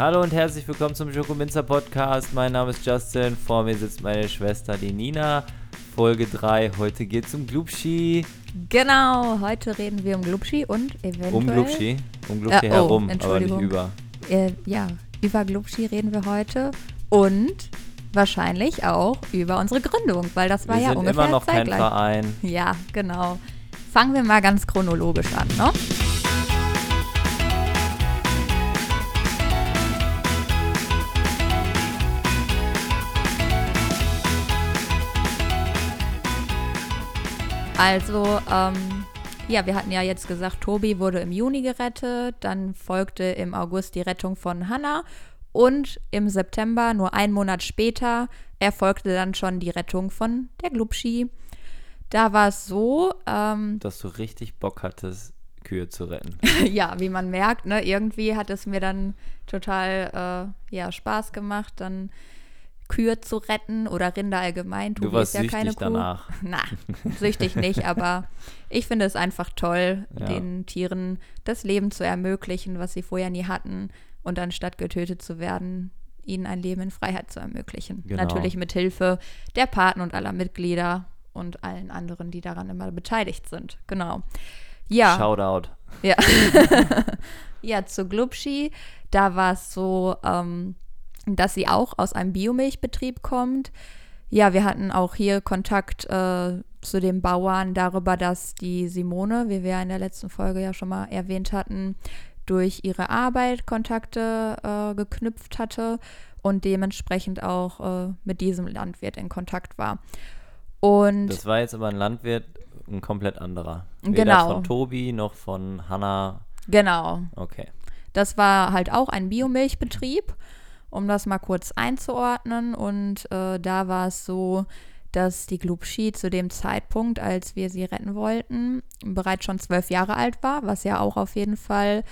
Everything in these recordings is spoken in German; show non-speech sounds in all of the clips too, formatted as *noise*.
Hallo und herzlich willkommen zum Schokominzer Podcast. Mein Name ist Justin, vor mir sitzt meine Schwester, die Nina. Folge 3, heute geht es um Glubschi. Genau, heute reden wir um Glubschi und eventuell... Um Glubschi, um Glubschi Äh, oh, herum, aber nicht über. Äh, ja, über Glubschi reden wir heute und wahrscheinlich auch über unsere Gründung, weil das war Wir ja sind ungefähr immer noch kein zeitgleich. Verein. Ja, genau. Fangen wir mal ganz chronologisch an, ne? Also, ähm, ja, wir hatten ja jetzt gesagt, Tobi wurde im Juni gerettet, dann folgte im August die Rettung von Hannah und im September, nur einen Monat später, erfolgte dann schon die Rettung von der Glubschi. Da war es so, ähm, Dass du richtig Bock hattest, Kühe zu retten. *laughs* ja, wie man merkt, ne, irgendwie hat es mir dann total äh, ja, Spaß gemacht, dann Kühe zu retten oder Rinder allgemein. Du Tobi warst ist ja keine süchtig Kuh. danach. *laughs* Na, süchtig nicht, aber ich finde es einfach toll, Ja. den Tieren das Leben zu ermöglichen, was sie vorher nie hatten und anstatt getötet zu werden, ihnen ein Leben in Freiheit zu ermöglichen. Genau. Natürlich mit Hilfe der Paten und aller Mitglieder und allen anderen, die daran immer beteiligt sind. Genau. Ja. Shoutout. Ja. *laughs* ja, zu Glubschi, da war es so, ähm, dass sie auch aus einem Biomilchbetrieb kommt. Ja, wir hatten auch hier Kontakt äh, zu den Bauern darüber, dass die Simone, wie wir ja in der letzten Folge ja schon mal erwähnt hatten, durch ihre Arbeit Kontakte äh, geknüpft hatte und dementsprechend auch äh, mit diesem Landwirt in Kontakt war. Und Das war jetzt aber ein Landwirt, ein komplett anderer. Weder Genau. von Tobi noch von Hannah. genau, Okay. Das war halt auch ein Biomilchbetrieb, um das mal kurz einzuordnen. Und äh, da war es so, dass die Glubschi zu dem Zeitpunkt, als wir sie retten wollten, bereits schon zwölf Jahre alt war, was ja auch auf jeden Fall,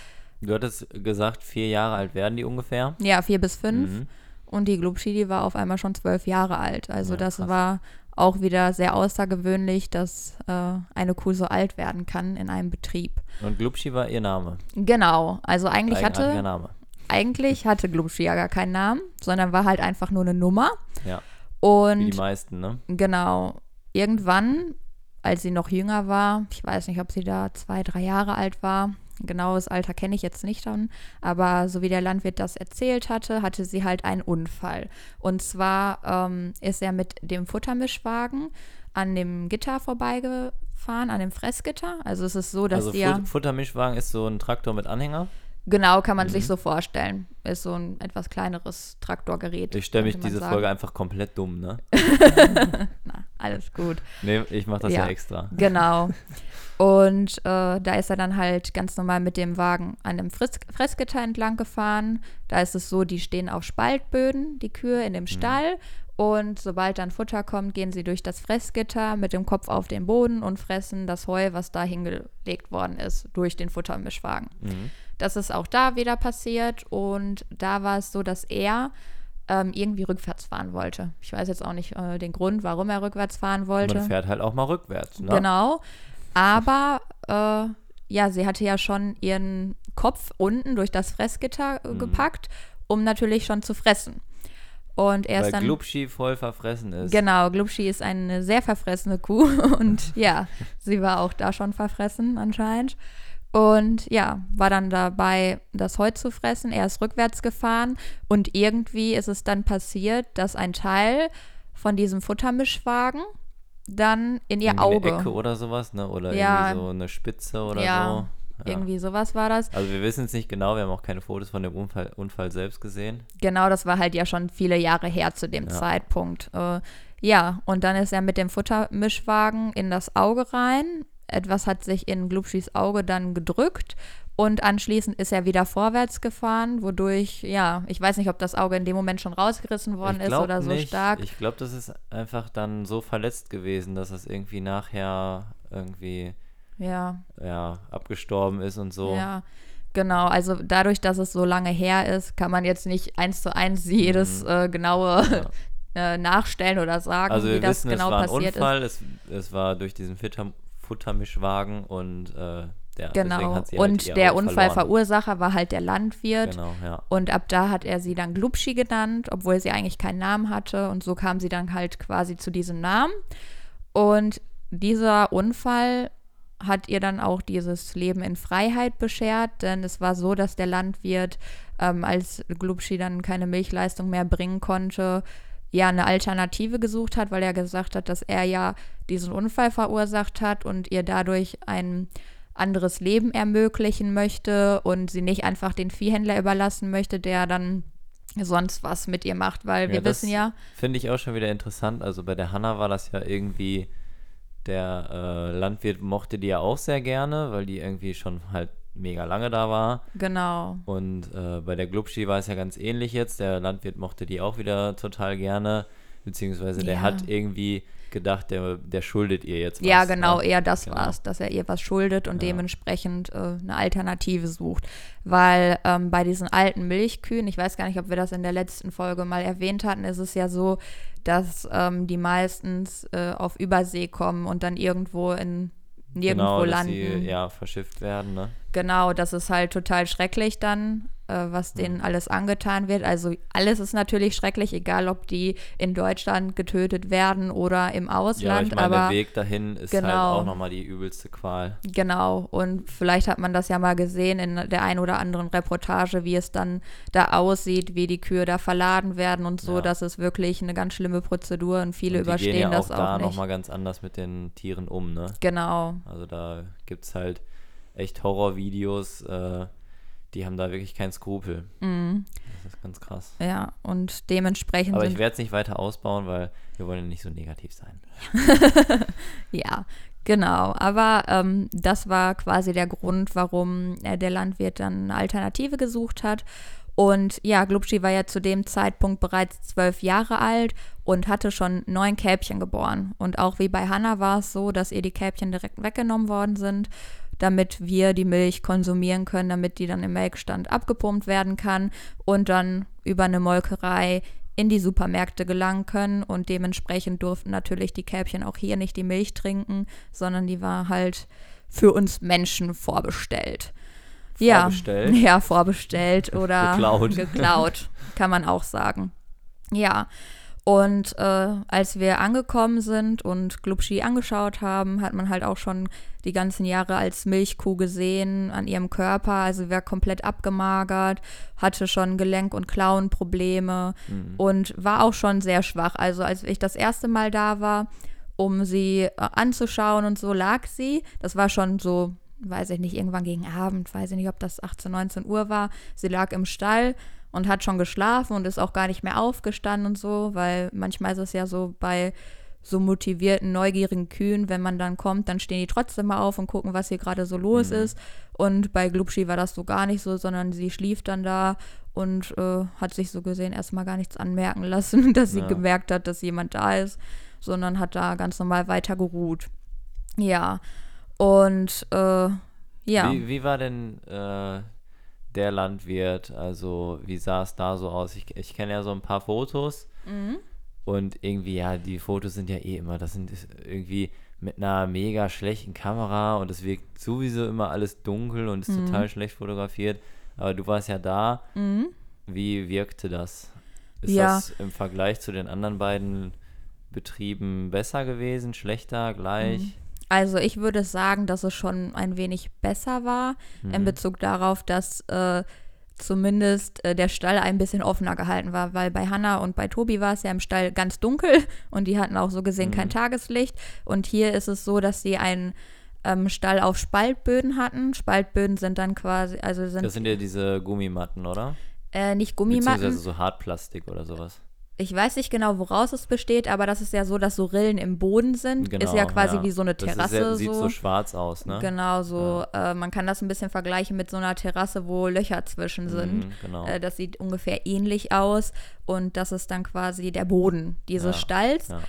Du hattest gesagt, vier Jahre alt werden die ungefähr. ja, vier bis fünf. Mhm. Und die Glubschi, die war auf einmal schon zwölf Jahre alt. Also Ja, das krass. war auch wieder sehr außergewöhnlich, dass äh, eine Kuh so alt werden kann in einem Betrieb. Und Glubschi war ihr Name. Genau, also eigentlich hatte Name. Eigentlich hatte Glubschi ja gar keinen Namen, sondern war halt einfach nur eine Nummer. Ja, Und wie die meisten, ne? genau, irgendwann, als sie noch jünger war, ich weiß nicht, ob sie da zwei, drei Jahre alt war, genaues Alter kenne ich jetzt nicht dann, aber so wie der Landwirt das erzählt hatte, hatte sie halt einen Unfall. Und zwar ähm, ist er mit dem Futtermischwagen an dem Gitter vorbeigefahren, an dem Fressgitter. Also es ist so, dass Also Fut Futtermischwagen ist so ein Traktor mit Anhänger. Genau, kann man Mhm. sich so vorstellen, ist so ein etwas kleineres Traktorgerät. Ich stelle mich diese sagen. Folge einfach komplett dumm, ne? *laughs* Na, alles gut. Nee, ich mache das ja. Ja. extra. Genau. *laughs* Und äh, da ist er dann halt ganz normal mit dem Wagen an dem Friss Fressgitter entlang gefahren. Da ist es so, die stehen auf Spaltböden, die Kühe in dem Stall. Und sobald dann Futter kommt, gehen sie durch das Fressgitter mit dem Kopf auf den Boden und fressen das Heu, was da hingelegt worden ist, durch den Futtermischwagen. Mhm. Das ist auch da wieder passiert. Und da war es so, dass er ähm, irgendwie rückwärts fahren wollte. Ich weiß jetzt auch nicht äh, den Grund, warum er rückwärts fahren wollte. Man fährt halt auch mal rückwärts, ne? Genau. Aber äh, ja, sie hatte ja schon ihren Kopf unten durch das Fressgitter Mhm. äh, gepackt, um natürlich schon zu fressen. Und er Weil ist dann. Glubschi voll verfressen ist. Genau, Glubschi ist eine sehr verfressene Kuh *laughs* und ja, sie war auch da schon verfressen anscheinend. Und ja, war dann dabei, das Heu zu fressen. Er ist rückwärts gefahren und irgendwie ist es dann passiert, dass ein Teil von diesem Futtermischwagen dann in ihr Irgendwie Auge. Eine Ecke oder sowas, ne? Oder Ja. irgendwie so eine Spitze oder Ja, so. Ja. Irgendwie sowas war das. Also wir wissen es nicht genau, wir haben auch keine Fotos von dem Unfall, Unfall selbst gesehen. Genau, das war halt ja schon viele Jahre her zu dem Ja. Zeitpunkt. Äh, ja, und dann ist er mit dem Futtermischwagen in das Auge rein. Etwas hat sich in Glubschis Auge dann gedrückt und anschließend ist er wieder vorwärts gefahren, wodurch, ja, ich weiß nicht, ob das Auge in dem Moment schon rausgerissen worden ist oder so nicht. stark. Ich glaube, das ist einfach dann so verletzt gewesen, dass es irgendwie nachher irgendwie ja, ja, abgestorben ist und so. ja. Genau, also dadurch, dass es so lange her ist, kann man jetzt nicht eins zu eins jedes äh, genaue *laughs* äh, nachstellen oder sagen, Also wie das wissen, genau es war ein passiert ist. Unfall, es, es war durch diesen Futter, Futtermischwagen und äh, Der, Genau. hat sie halt Und ihr der Unfallverursacher war halt der Landwirt. Genau, ja. Und ab da hat er sie dann Glubschi genannt, obwohl sie eigentlich keinen Namen hatte. Und so kam sie dann halt quasi zu diesem Namen. Und dieser Unfall hat ihr dann auch dieses Leben in Freiheit beschert, denn es war so, dass der Landwirt, ähm, als Glubschi dann keine Milchleistung mehr bringen konnte, ja eine Alternative gesucht hat, weil er gesagt hat, dass er ja diesen Unfall verursacht hat und ihr dadurch ein anderes Leben ermöglichen möchte und sie nicht einfach den Viehhändler überlassen möchte, der dann sonst was mit ihr macht, weil wir Ja, wissen ja, Finde ich auch schon wieder interessant. Also bei der Hanna war das ja irgendwie, der äh, Landwirt mochte die ja auch sehr gerne, weil die irgendwie schon halt mega lange da war. genau, Und äh, bei der Glubschi war es ja ganz ähnlich jetzt. Der Landwirt mochte die auch wieder total gerne. Beziehungsweise der Ja. hat irgendwie gedacht, der, der schuldet ihr jetzt was. ja genau, ne? eher das Genau. war's, dass er ihr was schuldet und Ja. dementsprechend äh, eine Alternative sucht, weil ähm, bei diesen alten Milchkühen, ich weiß gar nicht, ob wir das in der letzten Folge mal erwähnt hatten, ist es ja so, dass ähm, die meistens äh, auf Übersee kommen und dann irgendwo in nirgendwo genau, landen. sie ja verschifft werden, ne? Genau, das ist halt total schrecklich dann, äh, was denen alles angetan wird. Also alles ist natürlich schrecklich, egal ob die in Deutschland getötet werden oder im Ja, Ausland. ich meine, aber der Weg dahin ist halt Genau. auch nochmal die übelste Qual. genau, und vielleicht hat man das ja mal gesehen in der ein oder anderen Reportage, wie es dann da aussieht, wie die Kühe da verladen werden und so. Ja. Das ist wirklich eine ganz schlimme Prozedur und viele Und überstehen gehen ja das auch auch, da nicht. nochmal ganz anders mit den Tieren um, ne? Genau, Also da gibt es halt echt Horrorvideos, äh, die haben da wirklich keinen Skrupel. mhm. Das ist ganz krass. ja, und dementsprechend Aber ich werde es nicht weiter ausbauen, weil wir wollen ja nicht so negativ sein. *laughs* Ja, genau. Aber ähm, das war quasi der Grund, warum äh, der Landwirt dann eine Alternative gesucht hat. Und ja, Glubschi war ja zu dem Zeitpunkt bereits zwölf Jahre alt und hatte schon neun Kälbchen geboren. Und auch wie bei Hannah war es so, dass ihr die Kälbchen direkt weggenommen worden sind, damit wir die Milch konsumieren können, damit die dann im Melkstand abgepumpt werden kann und dann über eine Molkerei in die Supermärkte gelangen können und dementsprechend durften natürlich die Kälbchen auch hier nicht die Milch trinken, sondern die war halt für uns Menschen vorbestellt. Vorbestellt? Ja, ja vorbestellt oder *laughs* Geklaut. geklaut, kann man auch sagen. Ja, und äh, als wir angekommen sind und Glubschi angeschaut haben, hat man halt auch schon die ganzen Jahre als Milchkuh gesehen an ihrem Körper. Also war komplett abgemagert, hatte schon Gelenk- und Klauenprobleme Mhm. und war auch schon sehr schwach. Also als ich das erste Mal da war, um sie äh, anzuschauen und so lag sie. Das war schon so, weiß ich nicht, irgendwann gegen Abend, weiß ich nicht, ob das 18, 19 Uhr war. Sie lag im Stall und hat schon geschlafen und ist auch gar nicht mehr aufgestanden und so, weil manchmal ist es ja so bei so motivierten, neugierigen Kühen, wenn man dann kommt, dann stehen die trotzdem mal auf und gucken, was hier gerade so los Mhm. ist. Und bei Glubschi war das so gar nicht so, sondern sie schlief dann da und äh, hat sich so gesehen erstmal gar nichts anmerken *laughs* lassen, dass sie Ja. gemerkt hat, dass jemand da ist, sondern hat da ganz normal weiter geruht. Ja. Und äh, ja. Wie, wie war denn äh, der Landwirt? Also, wie sah es da so aus? Ich, ich kenne ja so ein paar Fotos Mhm. und irgendwie, ja, die Fotos sind ja eh immer, das sind irgendwie mit einer mega schlechten Kamera und es wirkt sowieso immer alles dunkel und ist Mhm. total schlecht fotografiert. Aber du warst ja da. Mhm. Wie wirkte das? Ist Ja. das im Vergleich zu den anderen beiden Betrieben besser gewesen, schlechter, gleich? Also ich würde sagen, dass es schon ein wenig besser war in Mhm. Bezug darauf, dass äh, zumindest äh, der Stall ein bisschen offener gehalten war, weil bei Hannah und bei Tobi war es ja im Stall ganz dunkel *laughs* und die hatten auch so gesehen kein Mhm. Tageslicht. Und hier ist es so, dass sie einen ähm, Stall auf Spaltböden hatten. Spaltböden sind dann quasi, also sind Das sind ja diese Gummimatten, oder? äh, nicht Beziehungsweise Gummimatten. so Hartplastik oder sowas. Ich weiß nicht genau, woraus es besteht, aber das ist ja so, dass so Rillen im Boden sind. ist ja quasi wie so eine Genau, Das Terrasse. ist ja, sieht so. so schwarz aus, ne? Genau, so. Äh, man kann das ein bisschen vergleichen mit so einer Terrasse, wo Löcher zwischen sind. Mhm, genau. Äh, das sieht ungefähr ähnlich aus. Und das ist dann quasi der Boden dieses Ja, Stalls. ja.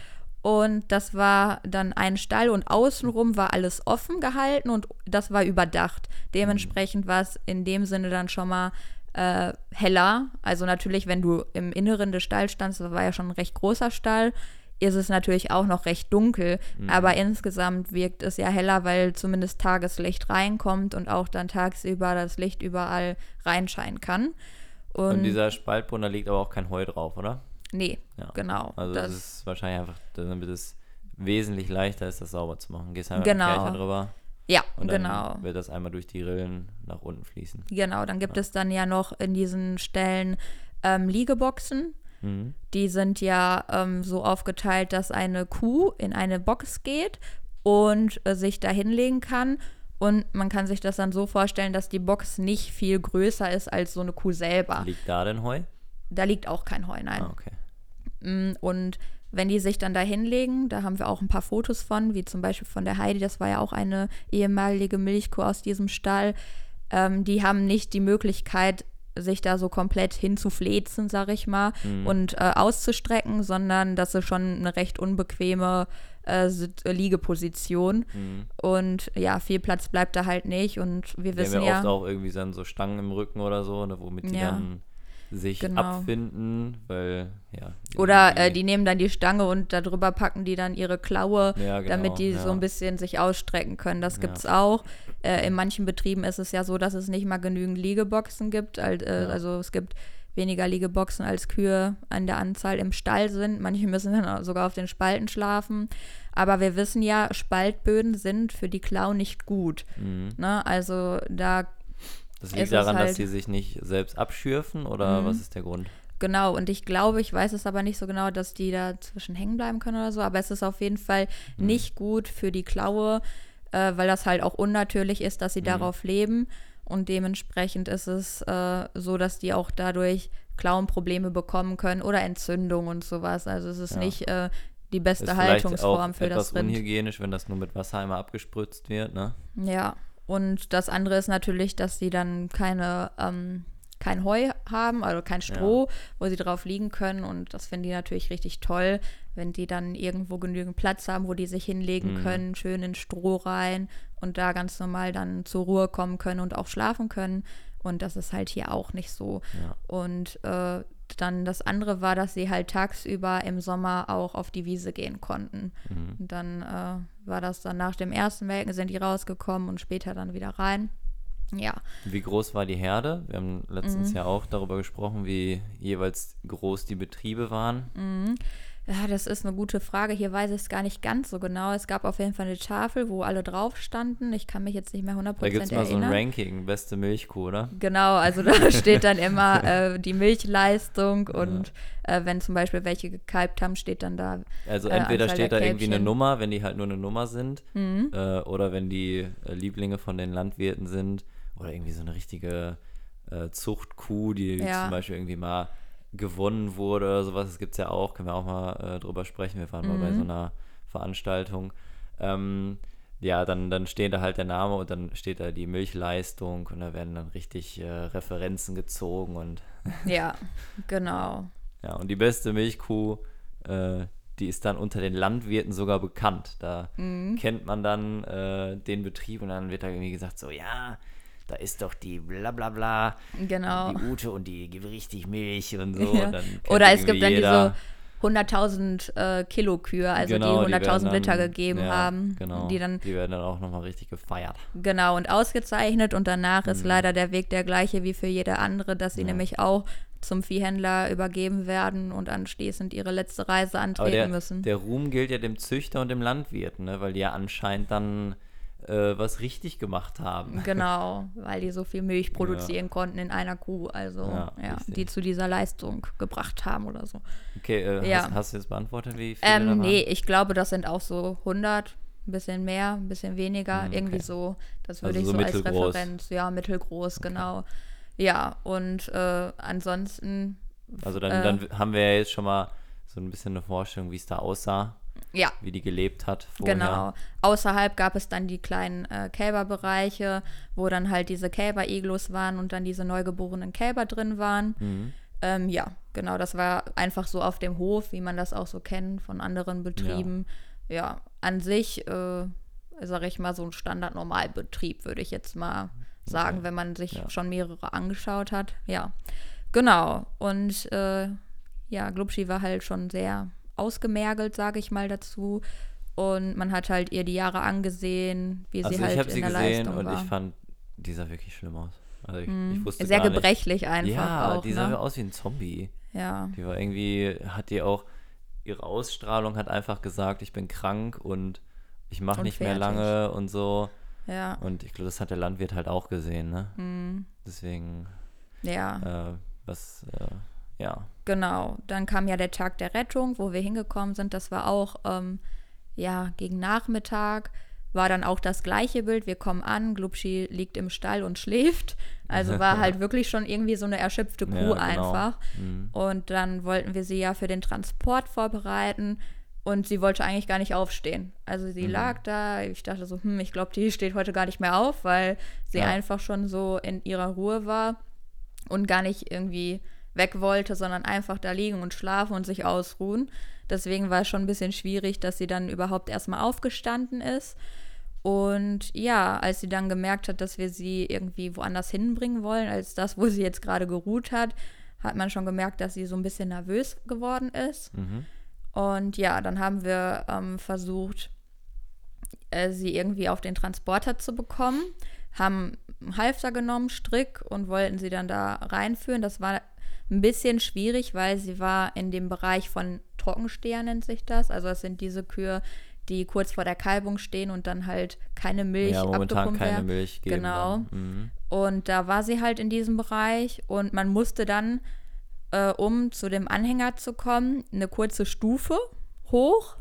Und das war dann ein Stall und außenrum war alles offen gehalten und das war überdacht. Dementsprechend war es in dem Sinne dann schon mal äh, heller. Also natürlich, wenn du im Inneren des Stalls standst, das war ja schon ein recht großer Stall, ist es natürlich auch noch recht dunkel, Mhm. aber insgesamt wirkt es ja heller, weil zumindest Tageslicht reinkommt und auch dann tagsüber das Licht überall reinscheinen kann. Und, Und dieser Spaltboden, da liegt aber auch kein Heu drauf, oder? nee, Ja. genau. Also das, ist wahrscheinlich einfach, damit es wesentlich leichter ist, das sauber zu machen. Gehst einfach Genau. drüber ja, und dann genau. wird das einmal durch die Rillen nach unten fließen. Genau, dann gibt es dann ja noch in diesen Stellen ähm, Liegeboxen. Mhm. Die sind ja ähm, so aufgeteilt, dass eine Kuh in eine Box geht und äh, sich da hinlegen kann. Und man kann sich das dann so vorstellen, dass die Box nicht viel größer ist als so eine Kuh selber. Liegt da denn Heu? Da liegt auch kein Heu, nein. Ah, okay. Mm, Und wenn die sich dann da hinlegen, da haben wir auch ein paar Fotos von, wie zum Beispiel von der Heidi, das war ja auch eine ehemalige Milchkuh aus diesem Stall. Ähm, die haben nicht die Möglichkeit, sich da so komplett hinzuflezen, sag ich mal, Mhm. und äh, auszustrecken, sondern das ist schon eine recht unbequeme äh, äh, Liegeposition. Mhm. Und ja, viel Platz bleibt da halt nicht. Und wir Die wissen haben ja, ja. oft auch irgendwie dann so Stangen im Rücken oder so, ne, womit die Ja. dann sich Genau. abfinden, weil, ja. Oder äh, die nehmen dann die Stange und darüber packen die dann ihre Klaue, Ja, genau, damit die so ja. ein bisschen sich ausstrecken können. Das Ja. gibt's auch. Äh, in manchen Betrieben ist es ja so, dass es nicht mal genügend Liegeboxen gibt. Al- äh, Ja. Also es gibt weniger Liegeboxen als Kühe an der Anzahl im Stall sind. Manche müssen dann sogar auf den Spalten schlafen. Aber wir wissen ja, Spaltböden sind für die Klaue nicht gut. Mhm. Ne? Also da Das liegt es daran, dass halt- die sich nicht selbst abschürfen oder Mhm. was ist der Grund? Genau, und ich glaube, ich weiß es aber nicht so genau, dass die da zwischen hängen bleiben können oder so, aber es ist auf jeden Fall Mhm. nicht gut für die Klaue, äh, weil das halt auch unnatürlich ist, dass sie Mhm. darauf leben. Und dementsprechend ist es äh, so, dass die auch dadurch Klauenprobleme bekommen können oder Entzündung und sowas. Also es ist Ja. nicht äh, die beste Ist Haltungsform auch für etwas das Rind. unhygienisch, wenn das nur mit Wasser einmal abgespritzt wird, ne? Ja, und das andere ist natürlich, dass sie dann keine, ähm, kein Heu haben, also kein Stroh, wo sie drauf liegen können. Und das finden die natürlich richtig toll, wenn die dann irgendwo genügend Platz haben, wo die sich hinlegen Mhm. können, schön in Stroh rein und da ganz normal dann zur Ruhe kommen können und auch schlafen können. Und das ist halt hier auch nicht so. Ja. Und äh, dann das andere war, dass sie halt tagsüber im Sommer auch auf die Wiese gehen konnten. Mhm. Und dann äh, war das dann nach dem ersten Melken, sind die rausgekommen und später dann wieder rein. Ja, Wie groß war die Herde? Wir haben letztens Mhm. ja auch darüber gesprochen, wie jeweils groß die Betriebe waren. mhm. Ja, das ist eine gute Frage. Hier weiß ich es gar nicht ganz so genau. Es gab auf jeden Fall eine Tafel, wo alle drauf standen. Ich kann mich jetzt nicht mehr 100% Da gibt es mal so ein erinnern. Ranking, beste Milchkuh, oder? Genau, also da *laughs* steht dann immer äh, die Milchleistung und äh, wenn zum Beispiel welche gekalbt haben, steht dann da. Also Äh, entweder steht da irgendwie eine. Nummer, wenn die halt nur eine Nummer sind, Mhm. äh, oder wenn die äh, Lieblinge von den Landwirten sind, oder irgendwie so eine richtige äh, Zuchtkuh, die Ja. zum Beispiel irgendwie mal gewonnen wurde oder sowas. Das gibt es ja auch, können wir auch mal äh, drüber sprechen. Wir waren mal bei Mhm. so einer Veranstaltung. Ähm, ja, dann, dann steht da halt der Name und dann steht da die Milchleistung und da werden dann richtig äh, Referenzen gezogen und *laughs* Ja, genau. ja, und die beste Milchkuh, äh, die ist dann unter den Landwirten sogar bekannt. Da Mhm. kennt man dann äh, den Betrieb und dann wird da irgendwie gesagt, so, ja, da ist doch die bla bla bla, Genau. die Ute und die gibt richtig Milch und so. Ja. Und Oder es gibt dann diese 100.000 äh, Kilo Kühe, also Genau, die 100.000 werden Liter gegeben ja, haben, Genau, die dann die werden dann auch nochmal richtig gefeiert. genau und ausgezeichnet und danach ist Mhm. leider der Weg der gleiche wie für jede andere, dass sie Ja. nämlich auch zum Viehhändler übergeben werden und anschließend ihre letzte Reise antreten der, müssen. der Ruhm gilt ja dem Züchter und dem Landwirt, ne? weil die ja anscheinend dann äh, was richtig gemacht haben. Genau, weil die so viel Milch produzieren konnten in einer Kuh, also Ja, ja, die zu dieser Leistung gebracht haben oder so. Okay, äh, Ja. hast, hast du jetzt beantwortet, wie viele Ähm, nee, ich glaube, das sind auch so 100, ein bisschen mehr, ein bisschen weniger, Hm, irgendwie okay. so. Das Also würde ich so so als. Referenz, ja, mittelgroß, genau. Ja, und äh, ansonsten, Also dann, Äh. dann haben wir ja jetzt schon mal so ein bisschen eine Vorstellung, wie es da aussah, ja, wie die gelebt hat vorher. genau. Außerhalb gab es dann die kleinen äh, Kälberbereiche, wo dann halt diese Kälber-Iglus waren und dann diese neugeborenen Kälber drin waren. Mhm. Ähm, ja, genau, das war einfach so auf dem Hof, wie man das auch so kennt von anderen Betrieben. Ja, an sich, äh, sage ich mal, so ein Standard-Normalbetrieb, würde ich jetzt mal sagen, Okay. wenn man sich Ja. schon mehrere angeschaut hat. Ja, genau. Und äh, ja, Glubschi war halt schon sehr ausgemergelt, sage ich mal dazu. Und man hat halt ihr die Jahre angesehen, wie Also sie halt ich habe in sie der gesehen Leistung und war. ich fand, die sah wirklich schlimm aus. Also ich, Mhm. ich wusste Sehr gar nicht. gebrechlich einfach Ja, auch. die sah ne? aus wie ein Zombie. Ja. Die war irgendwie, hat die auch, ihre Ausstrahlung hat einfach gesagt, ich bin krank und ich mache Und nicht mehr fertig. lange und so. Ja. Und ich glaube, das hat der Landwirt halt auch gesehen, ne? Mhm. Deswegen, Ja. äh, was, äh, ja. Genau, dann kam ja der Tag der Rettung, wo wir hingekommen sind. Das war auch, ähm, ja, gegen Nachmittag. War dann auch das gleiche Bild. Wir kommen an, Glubschi liegt im Stall und schläft. Also war halt *laughs* wirklich schon irgendwie so eine erschöpfte Kuh Ja, genau. einfach. Mhm. Und dann wollten wir sie ja für den Transport vorbereiten. Und sie wollte eigentlich gar nicht aufstehen. Also sie Mhm. lag da. Ich dachte so, hm, ich glaube, die steht heute gar nicht mehr auf, weil sie Ja. einfach schon so in ihrer Ruhe war und gar nicht irgendwie weg wollte, sondern einfach da liegen und schlafen und sich ausruhen. Deswegen war es schon ein bisschen schwierig, dass sie dann überhaupt erstmal aufgestanden ist. Und ja, als sie dann gemerkt hat, dass wir sie irgendwie woanders hinbringen wollen, als das, wo sie jetzt gerade geruht hat, hat man schon gemerkt, dass sie so ein bisschen nervös geworden ist. Mhm. Und ja, dann haben wir ähm, versucht, äh, sie irgendwie auf den Transporter zu bekommen, haben einen Halfter genommen, Strick und wollten sie dann da reinführen. Das war ein bisschen schwierig, weil sie war in dem Bereich von Trockensteher, nennt sich das. Also das sind diese Kühe, die kurz vor der Kalbung stehen und dann halt keine Milch Ja, momentan keine werden. Milch geben. Genau. Mhm. Und da war sie halt in diesem Bereich und man musste dann, äh, um zu dem Anhänger zu kommen, eine kurze Stufe hoch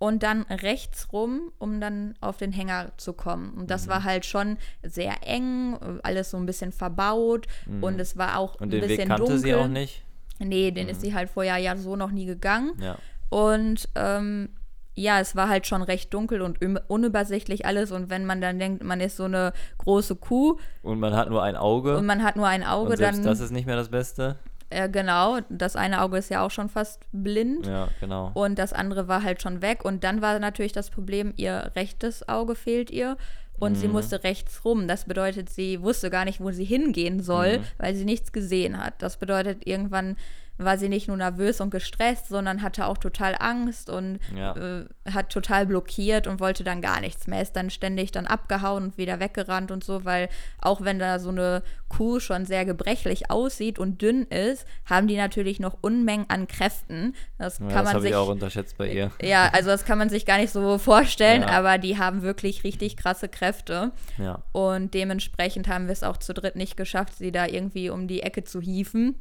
und dann rechts rum, um dann auf den Hänger zu kommen. Und Mhm. das war halt schon sehr eng, alles so ein bisschen verbaut und es war auch Mhm. Und ein den bisschen Weg kannte dunkel. sie auch nicht. Nee, den ist sie halt vorher ja so noch nie gegangen. Ja. Und ähm, ja, es war halt schon recht dunkel und un- unübersichtlich alles. Und wenn man dann denkt, man ist so eine große Kuh Und man hat nur ein Auge. und man hat nur ein Auge, und selbst dann. das ist nicht mehr das Beste. Äh, genau, das eine Auge ist ja auch schon fast blind. Ja, genau. Und das andere war halt schon weg. Und dann war natürlich das Problem, ihr rechtes Auge fehlt ihr. Und sie musste rechts rum. Das bedeutet, sie wusste gar nicht, wo sie hingehen soll, weil sie nichts gesehen hat. Das bedeutet, irgendwann war sie nicht nur nervös und gestresst, sondern hatte auch total Angst und Ja. äh, hat total blockiert und wollte dann gar nichts mehr. Ist dann ständig dann abgehauen und wieder weggerannt und so, weil auch wenn da so eine Kuh schon sehr gebrechlich aussieht und dünn ist, haben die natürlich noch Unmengen an Kräften. Das Ja, kann das man sich ich auch unterschätzt bei ihr. ja, also das kann man sich gar nicht so vorstellen, Ja. aber die haben wirklich richtig krasse Kräfte. Ja. Und dementsprechend haben wir es auch zu dritt nicht geschafft, sie da irgendwie um die Ecke zu hieven.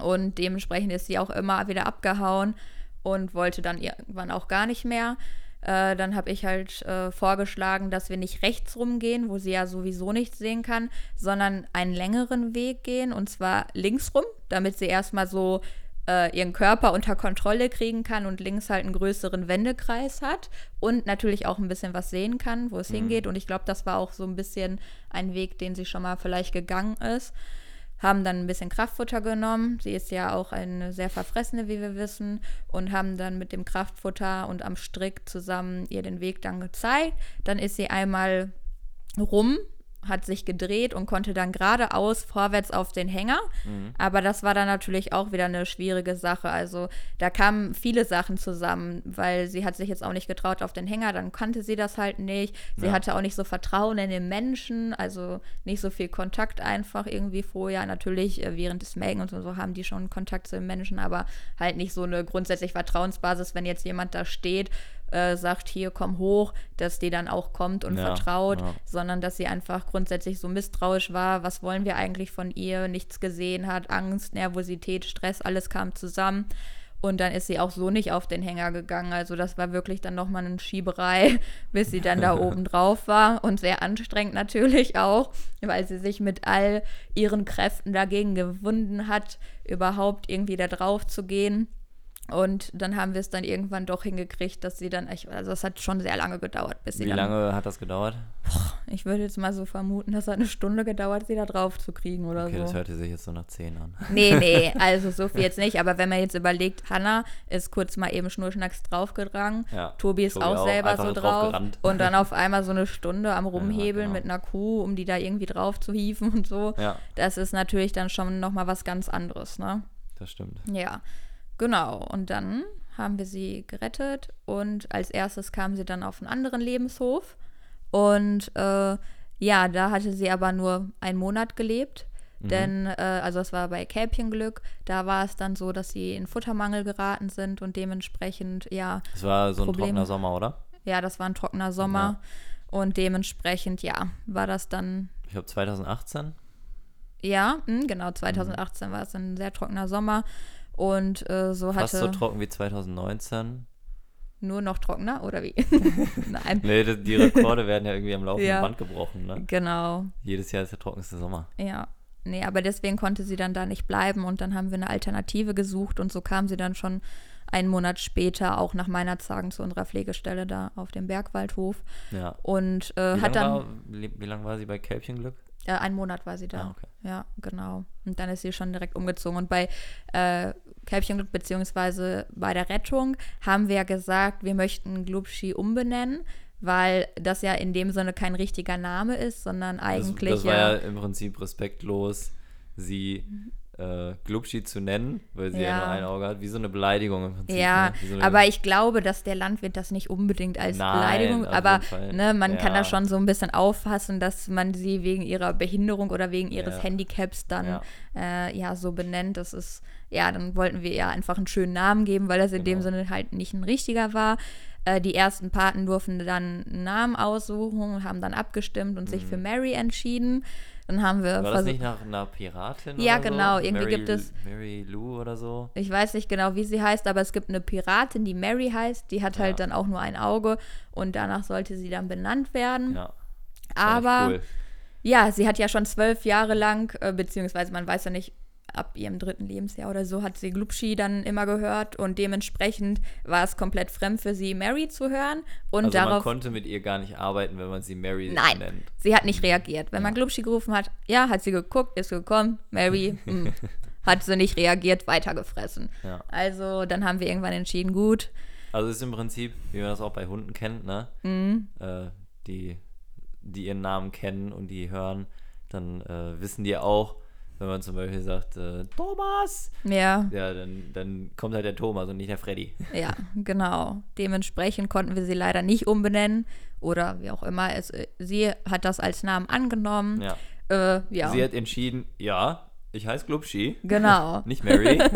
Und dementsprechend ist sie auch immer wieder abgehauen und wollte dann irgendwann auch gar nicht mehr. Äh, dann habe ich halt äh, vorgeschlagen, dass wir nicht rechts rumgehen, wo sie ja sowieso nichts sehen kann, sondern einen längeren Weg gehen und zwar links rum, damit sie erstmal so äh, ihren Körper unter Kontrolle kriegen kann und links halt einen größeren Wendekreis hat und natürlich auch ein bisschen was sehen kann, wo es hingeht. Und ich glaube, das war auch so ein bisschen ein Weg, den sie schon mal vielleicht gegangen ist. Haben dann ein bisschen Kraftfutter genommen. Sie ist ja auch eine sehr verfressene, wie wir wissen. Und haben dann mit dem Kraftfutter und am Strick zusammen ihr den Weg dann gezeigt. Dann ist sie einmal rum, hat sich gedreht und konnte dann geradeaus vorwärts auf den Hänger. Aber das war dann natürlich auch wieder eine schwierige Sache. Also da kamen viele Sachen zusammen, weil sie hat sich jetzt auch nicht getraut auf den Hänger, dann kannte sie das halt nicht. Sie Ja. hatte auch nicht so Vertrauen in den Menschen, also nicht so viel Kontakt einfach irgendwie vorher. Natürlich äh, während des Melken und so, so haben die schon Kontakt zu den Menschen, aber halt nicht so eine grundsätzlich Vertrauensbasis, wenn jetzt jemand da steht, äh, sagt, hier komm hoch, dass die dann auch kommt und Ja, vertraut, ja. sondern dass sie einfach grundsätzlich so misstrauisch war, was wollen wir eigentlich von ihr, nichts gesehen hat, Angst, Nervosität, Stress, alles kam zusammen. Und dann ist sie auch so nicht auf den Hänger gegangen. Also das war wirklich dann nochmal eine Schieberei, *laughs* bis sie dann da *laughs* oben drauf war. Und sehr anstrengend natürlich auch, weil sie sich mit all ihren Kräften dagegen gewunden hat, überhaupt irgendwie da drauf zu gehen. Und dann haben wir es dann irgendwann doch hingekriegt, dass sie dann, also es hat schon sehr lange gedauert, bis sie Wie dann, lange hat das gedauert? ich würde jetzt mal so vermuten, dass es eine Stunde gedauert, sie da drauf zu kriegen oder Okay, so. das hörte sich jetzt so nach 10 an. Nee, *laughs* nee, also so viel jetzt nicht. Aber wenn man jetzt überlegt, Hanna ist kurz mal eben schnurschnacks draufgegangen, Ja, Tobi ist Tobi auch auch, selber so drauf drauf und dann auf einmal so eine Stunde am *laughs* Rumhebeln genau. mit einer Kuh, um die da irgendwie drauf zu hieven und so. Ja, Das ist natürlich dann schon nochmal was ganz anderes, ne? das stimmt. Ja, genau. Und dann haben wir sie gerettet und als erstes kam sie dann auf einen anderen Lebenshof. Und äh, ja, da hatte sie aber nur einen Monat gelebt. Mhm. Denn, äh, also das war bei Kälbchenglück, da war es dann so, dass sie in Futtermangel geraten sind und dementsprechend, ja, Das war so ein Probleme. trockener Sommer, oder? ja, das war ein trockener Sommer. Und dementsprechend, ja, war das dann Ich glaube 2018. Ja, mh, genau, 2018 war es ein sehr trockener Sommer und äh, so Fast hatte so trocken wie 2019. nur noch trockener oder wie? *laughs* Nein, Nee, die Rekorde werden ja irgendwie am laufenden Ja. Band gebrochen, ne? genau. Jedes Jahr ist der trockenste Sommer. Ja. Nee, aber deswegen konnte sie dann da nicht bleiben und dann haben wir eine Alternative gesucht und so kam sie dann schon einen Monat später auch nach meiner Zagen zu unserer Pflegestelle da auf dem Bergwaldhof Ja. und äh, hat lange dann war, wie, wie lang war sie bei Kälbchenglück? äh, einen Monat war sie da. Ah, okay. Ja, genau. Und dann ist sie schon direkt umgezogen. Und bei äh, Kälbchenglück beziehungsweise bei der Rettung haben wir ja gesagt, wir möchten Glubschi umbenennen, weil das ja in dem Sinne kein richtiger Name ist, sondern Das, eigentlich das war ja, ja im Prinzip respektlos, sie äh, Glubschi zu nennen, weil sie ja. Ja. nur ein Auge hat, wie so eine Beleidigung im Prinzip. Ja, ne? So aber ich glaube, dass der Landwirt das nicht unbedingt als Nein, Beleidigung, aber ne, man kann Ja. da schon so ein bisschen auffassen, dass man sie wegen ihrer Behinderung oder wegen ihres Ja. Handicaps dann Ja. äh, ja so benennt. Das ist, ja, dann wollten wir ihr einfach einen schönen Namen geben, weil das in dem Genau. Sinne halt nicht ein richtiger war. Äh, die ersten Paten durften dann einen Namen aussuchen und haben dann abgestimmt und sich für Mary entschieden. Dann haben wir. War das nicht nach einer Piratin Ja, oder so? genau, irgendwie Mary, gibt es- Mary Lou oder so. ich weiß nicht genau, wie sie heißt, aber es gibt eine Piratin, die Mary heißt. Die hat halt Ja. dann auch nur ein Auge und danach sollte sie dann benannt werden. Ja. aber Cool. ja, sie hat ja schon zwölf Jahre lang, äh, beziehungsweise man weiß ja nicht, ab ihrem dritten Lebensjahr oder so hat sie Glubschi dann immer gehört und dementsprechend war es komplett fremd für sie, Mary zu hören. Und Also man darauf. konnte mit ihr gar nicht arbeiten, wenn man sie Mary Nein, nennt. sie hat nicht reagiert. Wenn man Glubschi gerufen hat, ja, hat sie geguckt, ist gekommen, Mary, hm, *laughs* hat sie nicht reagiert, weitergefressen. Ja. Also dann haben wir irgendwann entschieden, gut, Also es ist im Prinzip, wie man das auch bei Hunden kennt, ne? Mhm. Äh, die, die ihren Namen kennen und die hören, dann äh, wissen die auch, wenn man zum Beispiel sagt, äh, Thomas, ja, ja, dann, dann kommt halt der Thomas und nicht der Freddy. *laughs* ja, genau. Dementsprechend konnten wir sie leider nicht umbenennen oder wie auch immer. Es, äh, sie hat das als Namen angenommen. Ja. Äh, ja, Sie hat entschieden, ja, ich heiße Glubschi, genau. *laughs* nicht Mary. *laughs*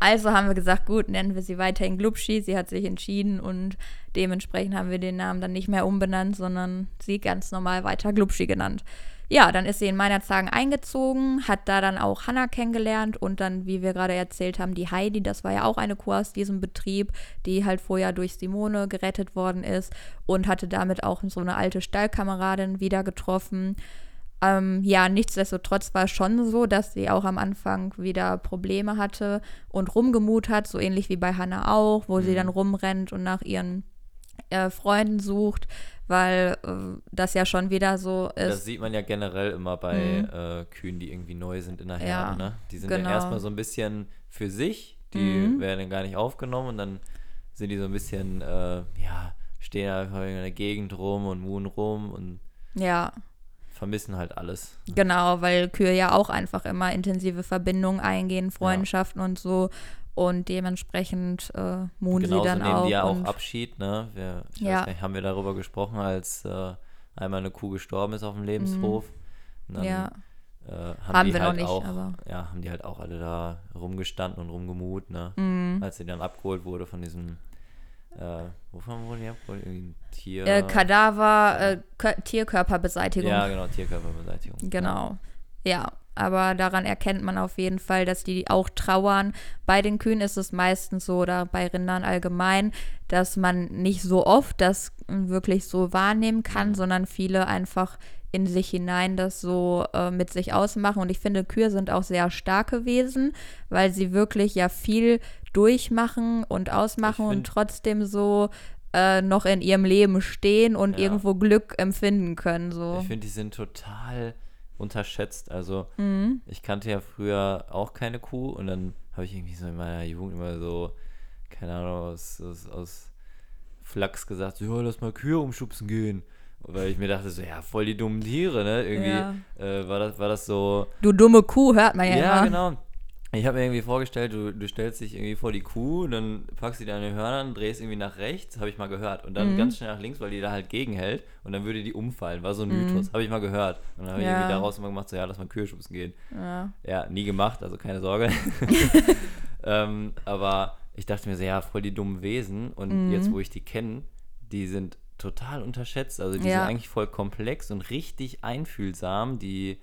Also haben wir gesagt, gut, nennen wir sie weiterhin Glubschi. Sie hat sich entschieden und dementsprechend haben wir den Namen dann nicht mehr umbenannt, sondern sie ganz normal weiter Glubschi genannt. Ja, dann ist sie in meiner Zagen eingezogen, hat da dann auch Hannah kennengelernt und dann, wie wir gerade erzählt haben, die Heidi, das war ja auch eine Kuh aus diesem Betrieb, die halt vorher durch Simone gerettet worden ist und hatte damit auch so eine alte Stallkameradin wieder getroffen. Ähm, ja, nichtsdestotrotz war es schon so, dass sie auch am Anfang wieder Probleme hatte und rumgemut hat, so ähnlich wie bei Hannah auch, wo sie Mhm. dann rumrennt und nach ihren äh, Freunden sucht, weil äh, das ja schon wieder so Das ist. sieht man ja generell immer bei äh, Kühen, die irgendwie neu sind in der Mhm. Ja, Herde. ne? Die sind genau. ja erstmal so ein bisschen für sich, die Mhm. werden dann gar nicht aufgenommen und dann sind die so ein bisschen, äh, ja, stehen einfach in der Gegend rum und muhen rum und Ja, vermissen halt alles. genau, weil Kühe ja auch einfach immer intensive Verbindungen eingehen, Freundschaften und so. Und dementsprechend äh, sie Genauso dann nehmen auch. die ja auch Abschied, ne? Wir, Ja. nicht, haben wir darüber gesprochen, als äh, einmal eine Kuh gestorben ist auf dem Lebenshof. Und dann, Mhm. ja, äh, haben, Haben die wir noch halt nicht, auch, aber- ja, haben die halt auch alle da rumgestanden und rumgemut, ne? Mhm. Als sie dann abgeholt wurde von diesem, äh, wovon wurden die abgeholt? Tier. äh, Kadaver, äh, Kö- Tierkörperbeseitigung. ja, genau, Tierkörperbeseitigung. Genau. Ja, aber daran erkennt man auf jeden Fall, dass die auch trauern. Bei den Kühen ist es meistens so, oder bei Rindern allgemein, dass man nicht so oft das wirklich so wahrnehmen kann, Mhm. sondern viele einfach in sich hinein das so äh, mit sich ausmachen. Und ich finde, Kühe sind auch sehr starke Wesen, weil sie wirklich ja viel durchmachen und ausmachen und trotzdem so äh, noch in ihrem Leben stehen und Ja. irgendwo Glück empfinden können. So. Ich finde, die sind total unterschätzt. Also, Mhm. ich kannte ja früher auch keine Kuh und dann habe ich irgendwie so in meiner Jugend immer so, keine Ahnung, aus, aus, aus Flachs gesagt, so, ja, lass mal Kühe umschubsen gehen. Weil ich mir dachte, so, ja, voll die dummen Tiere, ne? Irgendwie Ja. äh, war, das, war das so, Du dumme Kuh, hört man ja, ja, immer. genau. Ich habe mir irgendwie vorgestellt, du, du stellst dich irgendwie vor die Kuh, dann packst sie deine Hörner, drehst irgendwie nach rechts, habe ich mal gehört. Und dann Mhm. ganz schnell nach links, weil die da halt gegenhält und dann würde die umfallen. War so ein Mythos, habe ich mal gehört. Und dann habe ich Mhm. Ja. irgendwie daraus immer gemacht, so ja, lass mal Kühe schubsen gehen. Ja. Ja, nie gemacht, also keine Sorge. *laughs* *laughs* ähm, aber ich dachte mir so, ja, voll die dummen Wesen. Und Mhm. jetzt, wo ich die kenne, die sind total unterschätzt. Also die Ja. sind eigentlich voll komplex und richtig einfühlsam. Die,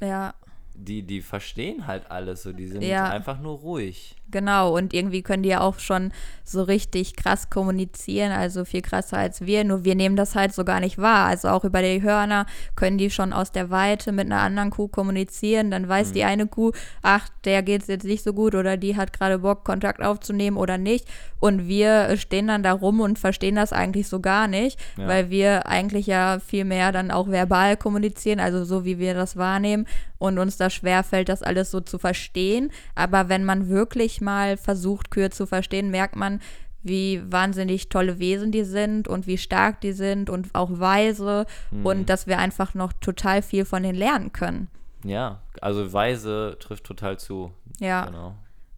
ja. Die, die verstehen halt alles. So, die sind Ja. einfach nur ruhig. Genau, und irgendwie können die ja auch schon so richtig krass kommunizieren, also viel krasser als wir, nur wir nehmen das halt so gar nicht wahr. Also auch über die Hörner können die schon aus der Weite mit einer anderen Kuh kommunizieren, dann weiß die eine Kuh, ach, der geht's jetzt nicht so gut oder die hat gerade Bock, Kontakt aufzunehmen oder nicht. Und wir stehen dann da rum und verstehen das eigentlich so gar nicht, Ja. weil wir eigentlich ja viel mehr dann auch verbal kommunizieren, also so wie wir das wahrnehmen und uns da schwerfällt, das alles so zu verstehen. Aber wenn man wirklich mal versucht, Kühe zu verstehen, merkt man, wie wahnsinnig tolle Wesen die sind und wie stark die sind und auch weise und dass wir einfach noch total viel von denen lernen können. Ja, also weise trifft total zu. Ja. Genau.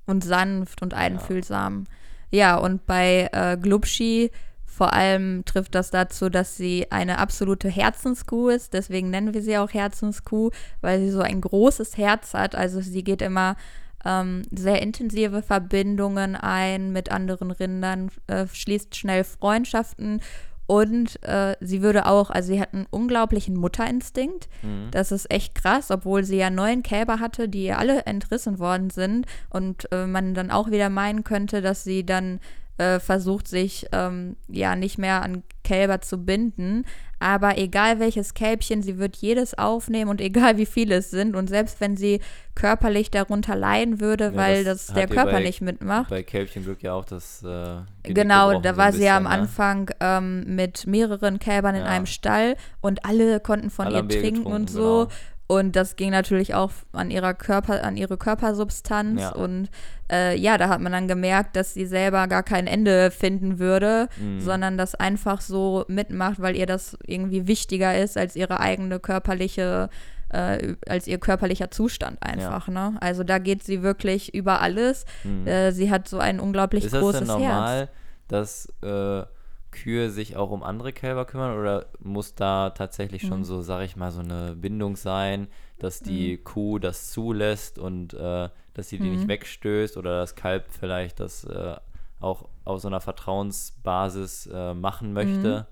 und sanft und einfühlsam. Ja, und bei äh, Glubschi vor allem trifft das dazu, dass sie eine absolute Herzenskuh ist. Deswegen nennen wir sie auch Herzenskuh, weil sie so ein großes Herz hat. Also sie geht immer ähm, sehr intensive Verbindungen ein mit anderen Rindern, äh, schließt schnell Freundschaften und äh, sie würde auch, also sie hat einen unglaublichen Mutterinstinkt. Mhm. Das ist echt krass, obwohl sie ja neun Kälber hatte, die alle entrissen worden sind und äh, man dann auch wieder meinen könnte, dass sie dann äh, versucht, sich ähm, ja nicht mehr an Kälber zu binden. Aber egal welches Kälbchen, sie wird jedes aufnehmen und egal wie viele es sind. Und selbst wenn sie körperlich darunter leiden würde, Ja, weil das das, der Körper bei- nicht mitmacht. Bei Kälbchenglück ja auch das. Äh, Genau, da so war ein sie ja am ne? Anfang ähm, mit mehreren Kälbern in Ja. einem Stall und alle konnten von Alle ihr trinken und so. genau. Und das ging natürlich auch an ihrer Körper, an ihre Körpersubstanz. Ja. Und äh, ja, da hat man dann gemerkt, dass sie selber gar kein Ende finden würde, Mhm. sondern das einfach so mitmacht, weil ihr das irgendwie wichtiger ist als ihre eigene körperliche, äh, als ihr körperlicher Zustand einfach. Ne? Also da geht sie wirklich über alles. Mhm. Äh, sie hat so ein unglaublich Ist das großes denn normal, Herz. dass äh, Kühe sich auch um andere Kälber kümmern oder muss da tatsächlich Mhm. schon so, sag ich mal, so eine Bindung sein, dass die Kuh das zulässt und äh, dass sie die Mhm. nicht wegstößt oder das Kalb vielleicht das äh, auch auf so einer Vertrauensbasis äh, machen möchte?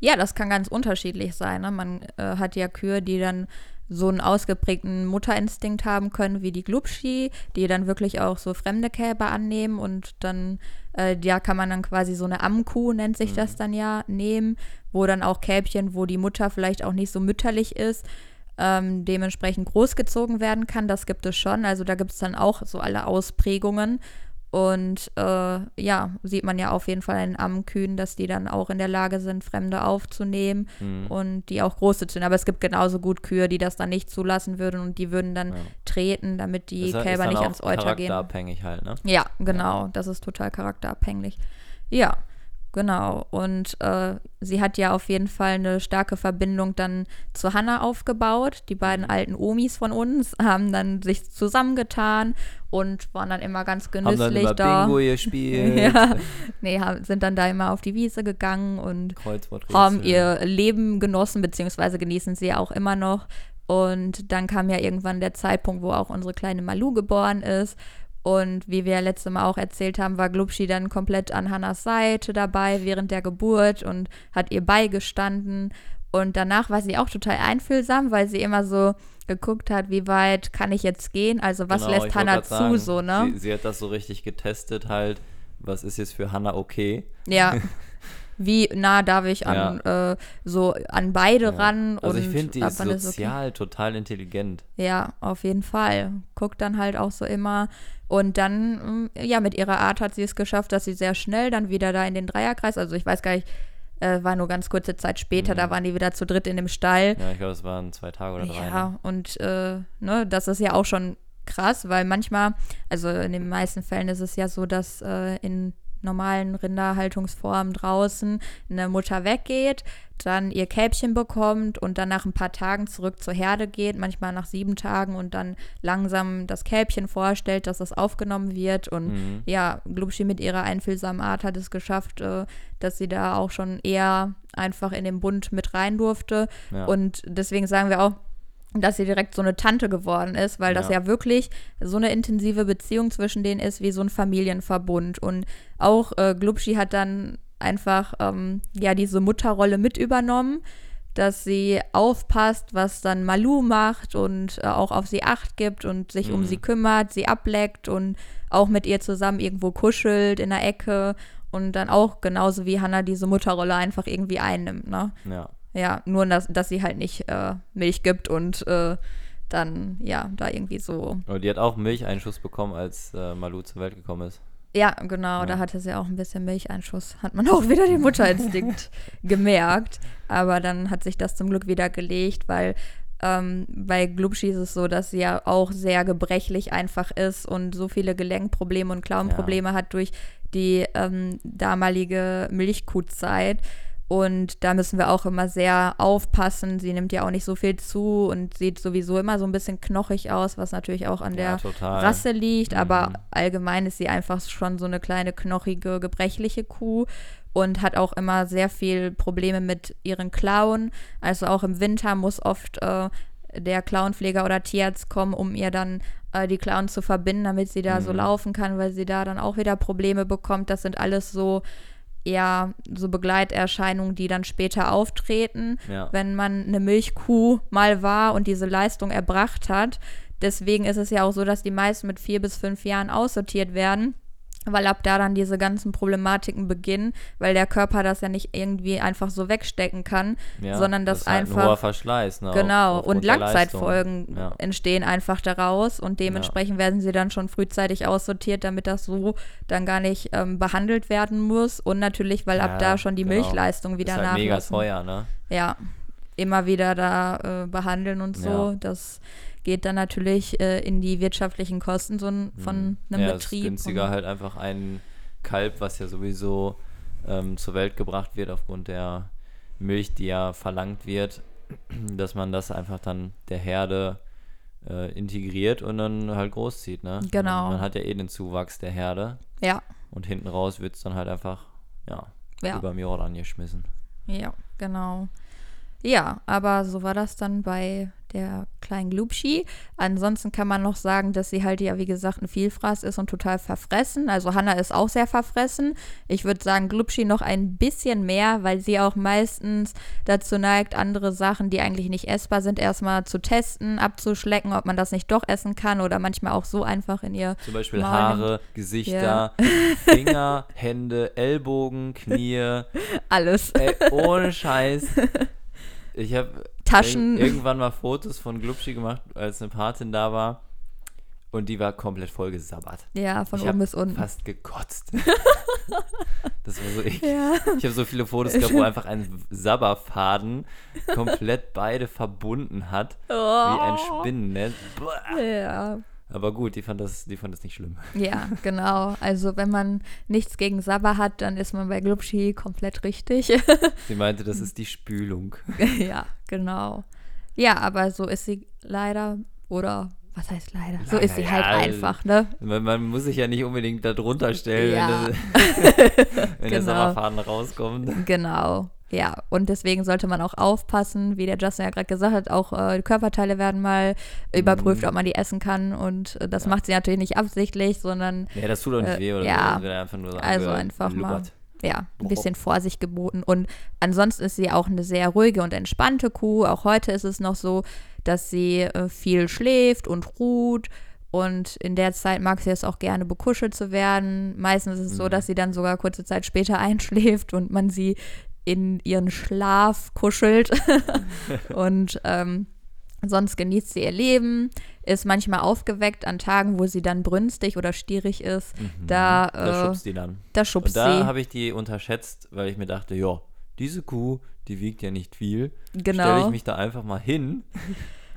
Ja, das kann ganz unterschiedlich sein. Ne? Man äh, hat ja Kühe, die dann so einen ausgeprägten Mutterinstinkt haben können wie die Glubschi, die dann wirklich auch so fremde Kälber annehmen und dann, äh, ja, kann man dann quasi so eine Ammkuh, nennt sich das dann ja, nehmen, wo dann auch Kälbchen, wo die Mutter vielleicht auch nicht so mütterlich ist, ähm, dementsprechend großgezogen werden kann. Das gibt es schon. Also da gibt es dann auch so alle Ausprägungen. Und äh, ja, sieht man ja auf jeden Fall in Ammkühen, dass die dann auch in der Lage sind, Fremde aufzunehmen Mhm. und die auch groß zu ziehen. Aber es gibt genauso gut Kühe, die das dann nicht zulassen würden und die würden dann Ja. treten, damit die halt- Kälber nicht ans Euter gehen. charakterabhängig halt, ne? Ja, genau. Das ist total charakterabhängig. Ja, genau. Und äh, sie hat ja auf jeden Fall eine starke Verbindung dann zu Hannah aufgebaut. Die beiden alten Omis von uns *laughs* haben dann sich zusammengetan und waren dann immer ganz Haben dann genüsslich immer da. Bingo *laughs* gespielt, ja, nee, haben, sind dann da immer auf die Wiese gegangen und haben ihr Leben genossen, beziehungsweise genießen sie auch immer noch. Und dann kam ja irgendwann der Zeitpunkt, wo auch unsere kleine Malu geboren ist. Und wie wir ja letztes Mal auch erzählt haben, war Glubschi dann komplett an Hannas Seite dabei während der Geburt und hat ihr beigestanden. Und danach war sie auch total einfühlsam, weil sie immer so geguckt hat, wie weit kann ich jetzt gehen? Also was Genau, lässt Hannah zu, sagen, so, ne? Sie, sie hat das so richtig getestet halt. Was ist jetzt für Hannah okay? Ja. *laughs* Wie nah darf ich an äh, so an beide Ja. ran? Also ich finde, die ist es okay? sozial total intelligent. Ja, auf jeden Fall. Guckt dann halt auch so immer. Und dann, mm, ja, mit ihrer Art hat sie es geschafft, dass sie sehr schnell dann wieder da in den Dreierkreis, also ich weiß gar nicht, äh, war nur ganz kurze Zeit später, Mhm. da waren die wieder zu dritt in dem Stall. Ja, ich glaube, es waren zwei Tage oder drei. Ja, Ne? und äh, ne, das ist ja auch schon krass, weil manchmal, also in den meisten Fällen ist es ja so, dass äh, in normalen Rinderhaltungsformen draußen eine Mutter weggeht, dann ihr Kälbchen bekommt und dann nach ein paar Tagen zurück zur Herde geht, manchmal nach sieben Tagen und dann langsam das Kälbchen vorstellt, dass das aufgenommen wird. Und Mhm. ja, Glubschi mit ihrer einfühlsamen Art hat es geschafft, äh, dass sie da auch schon eher einfach in den Bund mit rein durfte. Ja. Und deswegen sagen wir auch, dass sie direkt so eine Tante geworden ist, weil das Ja. ja wirklich so eine intensive Beziehung zwischen denen ist, wie so ein Familienverbund. Und auch äh, Glubschi hat dann einfach ähm, ja diese Mutterrolle mit übernommen, dass sie aufpasst, was dann Malu macht und äh, auch auf sie Acht gibt und sich um Mhm. sie kümmert, sie ableckt und auch mit ihr zusammen irgendwo kuschelt in der Ecke und dann auch genauso wie Hannah diese Mutterrolle einfach irgendwie einnimmt, ne? ja. Ja, nur dass, dass sie halt nicht äh, Milch gibt und äh, dann, ja, da irgendwie so. Und die hat auch Milcheinschuss bekommen, als äh, Malu zur Welt gekommen ist. Ja, genau, Ja. da hatte sie auch ein bisschen Milcheinschuss. Hat man auch wieder den Mutterinstinkt *laughs* gemerkt. Aber dann hat sich das zum Glück wieder gelegt, weil ähm, bei Glubschi ist es so, dass sie ja auch sehr gebrechlich einfach ist und so viele Gelenkprobleme und Klauenprobleme hat durch die ähm, damalige Milchkuhzeit. Und da müssen wir auch immer sehr aufpassen. Sie nimmt ja auch nicht so viel zu und sieht sowieso immer so ein bisschen knochig aus, was natürlich auch an der ja, total. Rasse liegt, aber Mhm. allgemein ist sie einfach schon so eine kleine, knochige, gebrechliche Kuh und hat auch immer sehr viel Probleme mit ihren Klauen. Also auch im Winter muss oft äh, der Klauenpfleger oder Tierarzt kommen, um ihr dann äh, die Klauen zu verbinden, damit sie da so Mhm. laufen kann, weil sie da dann auch wieder Probleme bekommt. Das sind alles so ja so Begleiterscheinungen, die dann später auftreten Ja. wenn man eine Milchkuh mal war und diese Leistung erbracht hat. Deswegen ist es ja auch so, dass die meisten mit vier bis fünf Jahren aussortiert werden, weil ab da dann diese ganzen Problematiken beginnen, weil der Körper das ja nicht irgendwie einfach so wegstecken kann, ja. sondern das ist halt einfach- Ein hoher Verschleiß, ne? Genau, auf- und Langzeitfolgen. Ja. entstehen einfach daraus und dementsprechend werden sie dann schon frühzeitig aussortiert, damit das so dann gar nicht ähm, behandelt werden muss und natürlich, weil ab Ja, da schon die genau. Milchleistung wieder Ist halt mega nachlassen. teuer, ne? Ja, immer wieder da äh, behandeln und so. Ja. Das geht dann natürlich äh, in die wirtschaftlichen Kosten so ein, von einem Mhm. ja, Es ist Betrieb. günstiger und, halt einfach ein Kalb, was ja sowieso ähm, zur Welt gebracht wird aufgrund der Milch, die ja verlangt wird, *clears throat* dass man das einfach dann der Herde äh, integriert und dann halt großzieht, ne? Genau. Man, man hat ja eh den Zuwachs der Herde Ja, und hinten raus wird es dann halt einfach, ja, ja, über den Jordan geschmissen. ja, genau. Ja, aber so war das dann bei der kleinen Glubschi. Ansonsten kann man noch sagen, dass sie halt ja, wie gesagt, ein Vielfraß ist und total verfressen. Also Hanna ist auch sehr verfressen. Ich würde sagen, Glubschi noch ein bisschen mehr, weil sie auch meistens dazu neigt, andere Sachen, die eigentlich nicht essbar sind, erstmal zu testen, abzuschlecken, ob man das nicht doch essen kann oder manchmal auch so einfach in ihr Zum Beispiel Maul Haare, Gesichter, Finger, *laughs* Hände, Ellbogen, Knie. alles. Ey, ohne Scheiß. *laughs* Ich habe Taschen. irgendwann mal Fotos von Glubschi gemacht, als eine Patin da war. Und die war komplett voll gesabbert. Ja, von ich oben bis unten. fast gekotzt. *laughs* das war so eklig. Ja. Ich habe so viele Fotos gehabt, wo *laughs* einfach ein Sabberfaden komplett beide verbunden hat. Wie ein Spinnennetz. Boah. Ja. Aber gut, die fand, das, die fand das nicht schlimm. ja, genau. Also wenn man nichts gegen Sabber hat, dann ist man bei Glubschi komplett richtig. *laughs* Sie meinte, das ist die Spülung. *laughs* ja, genau. Ja, aber so ist sie leider oder was heißt leider? So Leider, ist sie halt ja. einfach, ne? Man, man muss sich ja nicht unbedingt da drunter stellen, Ja. wenn, das, *laughs* wenn der Genau. Sommerfaden rauskommt. Genau. Ja, und deswegen sollte man auch aufpassen, wie der Justin ja gerade gesagt hat, auch äh, Körperteile werden mal überprüft, ob man die essen kann. Und äh, das Mhm. Ja. macht sie natürlich nicht absichtlich, sondern Ja, das tut auch nicht Äh, weh oder ja. so. Einfach nur so Also einfach mal. lubbert. ja, ein bisschen Vorsicht geboten. Und ansonsten ist sie auch eine sehr ruhige und entspannte Kuh. Auch heute ist es noch so, dass sie äh, viel schläft und ruht. Und in der Zeit mag sie es auch gerne, bekuschelt zu werden. Meistens ist es so, Mhm. dass sie dann sogar kurze Zeit später *laughs* einschläft und man sie in ihren Schlaf kuschelt. *laughs* und ähm, sonst genießt sie ihr Leben, ist manchmal aufgeweckt an Tagen, wo sie dann brünstig oder stierig ist. Mhm. Da, Da äh, schubst die dann. Da schubst Und da sie. habe ich die unterschätzt, weil ich mir dachte, ja, diese Kuh, die wiegt ja nicht viel. Genau. Stelle ich mich da einfach mal hin *laughs*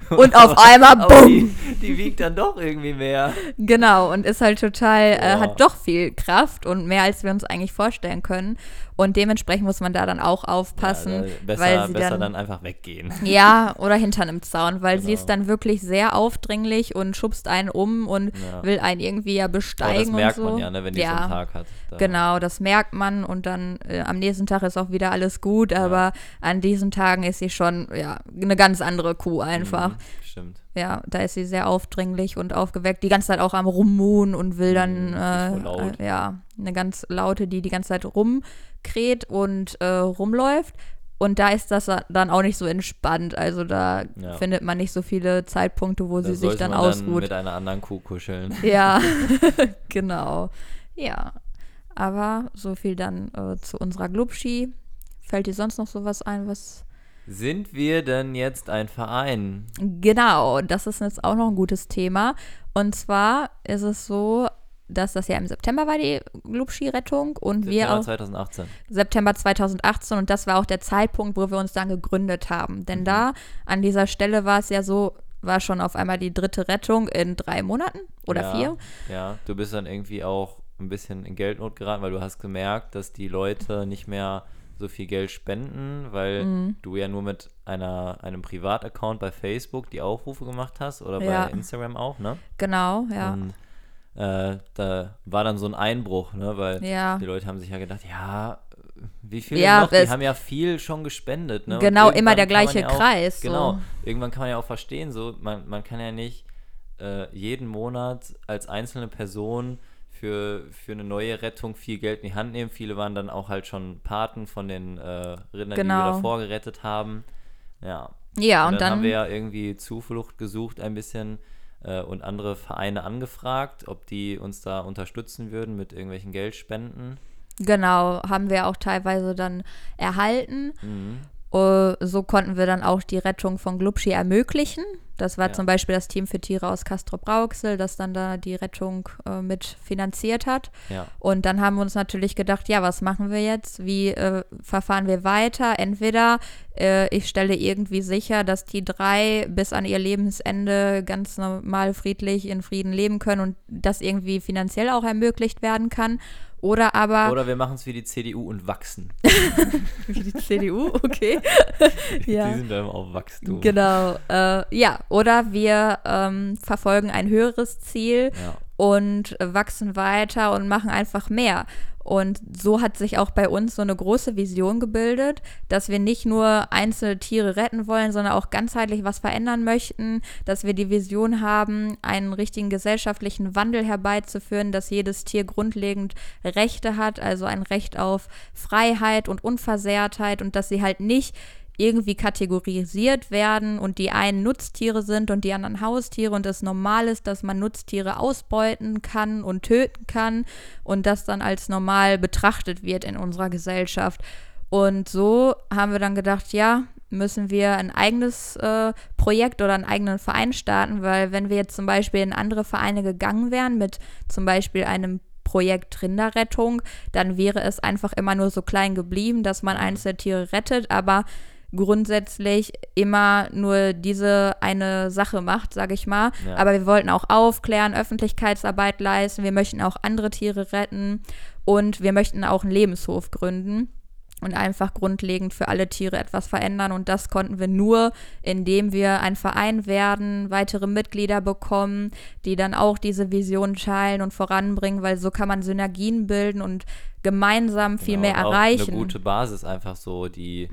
Und auf einmal, *laughs* bumm! die, die wiegt dann doch irgendwie mehr. Genau, und ist halt total, äh, hat doch viel Kraft und mehr, als wir uns eigentlich vorstellen können. Und dementsprechend muss man da dann auch aufpassen, Ja, besser, weil sie besser dann, dann, einfach weggehen. *laughs* ja, oder hinter einem Zaun, weil sie Genau. ist dann wirklich sehr aufdringlich und schubst einen um und Ja. will einen irgendwie ja besteigen das merkt so. man ja, ne, wenn die so einen Tag hat. Da- Genau, das merkt man und dann äh, am nächsten Tag ist auch wieder alles gut, aber an diesen Tagen ist sie schon ja eine ganz andere Kuh einfach. Mhm. Ja, da ist sie sehr aufdringlich und aufgeweckt, die ganze Zeit auch am Rummuhen und will dann Mhm, äh, äh, ja eine ganz laute, die die ganze Zeit rumkräht und äh, rumläuft. Und da ist das dann auch nicht so entspannt. Also da Ja. findet man nicht so viele Zeitpunkte, wo Da sie sich dann man ausruht. mit einer anderen Kuh kuscheln. *laughs* Ja, *laughs* genau. Ja, aber so viel dann äh, zu unserer Glubschi. Fällt dir sonst noch sowas ein, was... Sind wir denn jetzt ein Verein? Genau, das ist jetzt auch noch ein gutes Thema. Und zwar ist es so, dass das ja im September war, die Glubschi-Rettung. Und wir September auch 2018. September 2018 und das war auch der Zeitpunkt, wo wir uns dann gegründet haben. Denn Mhm. da, an dieser Stelle war es ja so, war schon auf einmal die dritte Rettung in drei Monaten oder ja, vier. Ja, du bist dann irgendwie auch ein bisschen in Geldnot geraten, weil du hast gemerkt, dass die Leute nicht mehr so viel Geld spenden, weil Mhm. du ja nur mit einer, einem Privataccount bei Facebook die Aufrufe gemacht hast oder Ja. bei Instagram auch, ne? Genau, ja. Und äh, da war dann so ein Einbruch, ne? Weil Ja. die Leute haben sich ja gedacht, ja, wie viel Ja, noch? Die haben ja viel schon gespendet, ne? Genau, immer der gleiche ja auch, Kreis, so. Genau, irgendwann kann man ja auch verstehen, so, man, man kann ja nicht äh, jeden Monat als einzelne Person für, für eine neue Rettung viel Geld in die Hand nehmen. Viele waren dann auch halt schon Paten von den äh, Rindern, die wir Genau. davor gerettet haben. Ja. Ja, Und, und, dann, dann, haben wir ja irgendwie Zuflucht gesucht ein bisschen äh, und andere Vereine angefragt, ob die uns da unterstützen würden mit irgendwelchen Geldspenden. genau, haben wir auch teilweise dann erhalten. Mhm. Äh, So konnten wir dann auch die Rettung von Glubschi ermöglichen. Das war Ja. zum Beispiel das Team für Tiere aus Castro Brauxel, das dann da die Rettung äh, mit finanziert hat. Ja. Und dann haben wir uns natürlich gedacht, ja, was machen wir jetzt? Wie äh, verfahren wir weiter? Entweder äh, ich stelle irgendwie sicher, dass die drei bis an ihr Lebensende ganz normal friedlich in Frieden leben können und das irgendwie finanziell auch ermöglicht werden kann. Oder aber Oder wir machen es wie die CDU und wachsen. *laughs* wie die CDU, okay. *laughs* ja. Die sind dann auf Wachstum. Genau, äh, ja. Oder wir ähm, verfolgen ein höheres Ziel Ja. und wachsen weiter und machen einfach mehr. Und so hat sich auch bei uns so eine große Vision gebildet, dass wir nicht nur einzelne Tiere retten wollen, sondern auch ganzheitlich was verändern möchten, dass wir die Vision haben, einen richtigen gesellschaftlichen Wandel herbeizuführen, dass jedes Tier grundlegend Rechte hat, also ein Recht auf Freiheit und Unversehrtheit und dass sie halt nicht irgendwie kategorisiert werden und die einen Nutztiere sind und die anderen Haustiere und es normal ist, dass man Nutztiere ausbeuten kann und töten kann und das dann als normal betrachtet wird in unserer Gesellschaft. Und so haben wir dann gedacht, ja, müssen wir ein eigenes äh, Projekt oder einen eigenen Verein starten, weil wenn wir jetzt zum Beispiel in andere Vereine gegangen wären mit zum Beispiel einem Projekt Rinderrettung, dann wäre es einfach immer nur so klein geblieben, dass man einzelne Tiere rettet, aber grundsätzlich immer nur diese eine Sache macht, sage ich mal. Ja. Aber wir wollten auch aufklären, Öffentlichkeitsarbeit leisten, wir möchten auch andere Tiere retten und wir möchten auch einen Lebenshof gründen und einfach grundlegend für alle Tiere etwas verändern. Und das konnten wir nur, indem wir ein Verein werden, weitere Mitglieder bekommen, die dann auch diese Vision teilen und voranbringen, weil so kann man Synergien bilden und gemeinsam viel Genau, mehr erreichen. Eine gute Basis einfach so, die,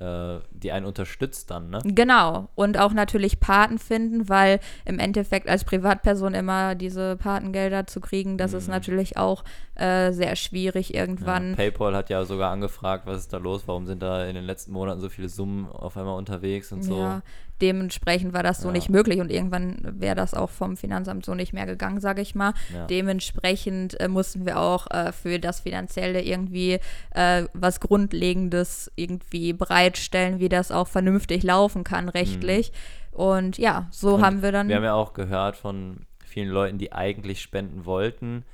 die einen unterstützt dann, ne? Genau. Und auch natürlich Paten finden, weil im Endeffekt als Privatperson immer diese Patengelder zu kriegen, das ist natürlich auch äh, sehr schwierig Ja, irgendwann. PayPal hat ja sogar angefragt, was ist da los, warum sind da in den letzten Monaten so viele Summen auf einmal unterwegs und so. Ja, dementsprechend war das so Ja. nicht möglich und irgendwann wäre das auch vom Finanzamt so nicht mehr gegangen, sage ich mal. Ja. Dementsprechend äh, mussten wir auch äh, für das Finanzielle irgendwie äh, was Grundlegendes irgendwie bereitstellen, wie das auch vernünftig laufen kann rechtlich. Und ja, so Mhm. Und haben wir dann. Wir haben ja auch gehört von vielen Leuten, die eigentlich spenden wollten,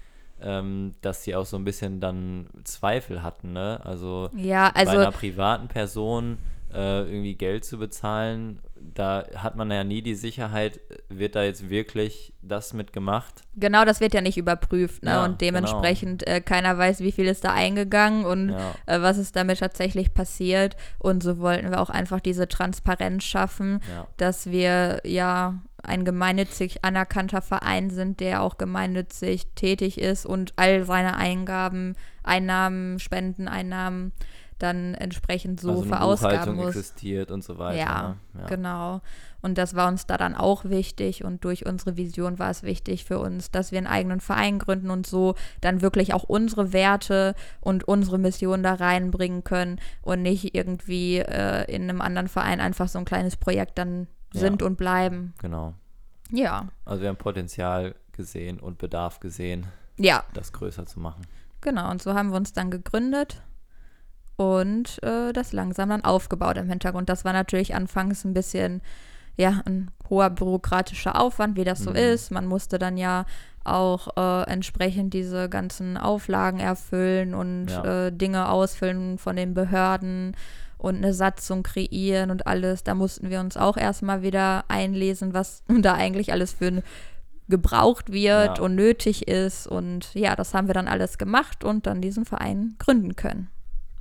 ähm, dass sie auch so ein bisschen dann Zweifel hatten, ne? Also, ja, bei also einer privaten Person äh, irgendwie Geld zu bezahlen, da hat man ja nie die Sicherheit, wird da jetzt wirklich das mitgemacht? Genau, das wird ja nicht überprüft. Ne? Ja, und dementsprechend äh, keiner weiß, wie viel ist da eingegangen und Ja. äh, was ist damit tatsächlich passiert. Und so wollten wir auch einfach diese Transparenz schaffen, Ja. dass wir ja ein gemeinnützig anerkannter Verein sind, der auch gemeinnützig tätig ist und all seine Eingaben, Einnahmen, Spendeneinnahmen dann entsprechend so also eine verausgaben muss. existiert und so weiter. Ja, ne? ja. genau. Und das war uns da dann auch wichtig und durch unsere Vision war es wichtig für uns, dass wir einen eigenen Verein gründen und so dann wirklich auch unsere Werte und unsere Mission da reinbringen können und nicht irgendwie äh, in einem anderen Verein einfach so ein kleines Projekt dann Ja. sind und bleiben. Genau. Ja, Also wir haben Potenzial gesehen und Bedarf gesehen, ja, das größer zu machen. genau. Und so haben wir uns dann gegründet und äh, das langsam dann aufgebaut im Hintergrund. Das war natürlich anfangs ein bisschen, ja, ein hoher bürokratischer Aufwand, wie das so Mhm. ist. Man musste dann ja auch äh, entsprechend diese ganzen Auflagen erfüllen und Ja. äh, Dinge ausfüllen von den Behörden und eine Satzung kreieren und alles. Da mussten wir uns auch erstmal wieder einlesen, was *laughs* da eigentlich alles für ein gebraucht wird Ja. und nötig ist. Und ja, das haben wir dann alles gemacht und dann diesen Verein gründen können.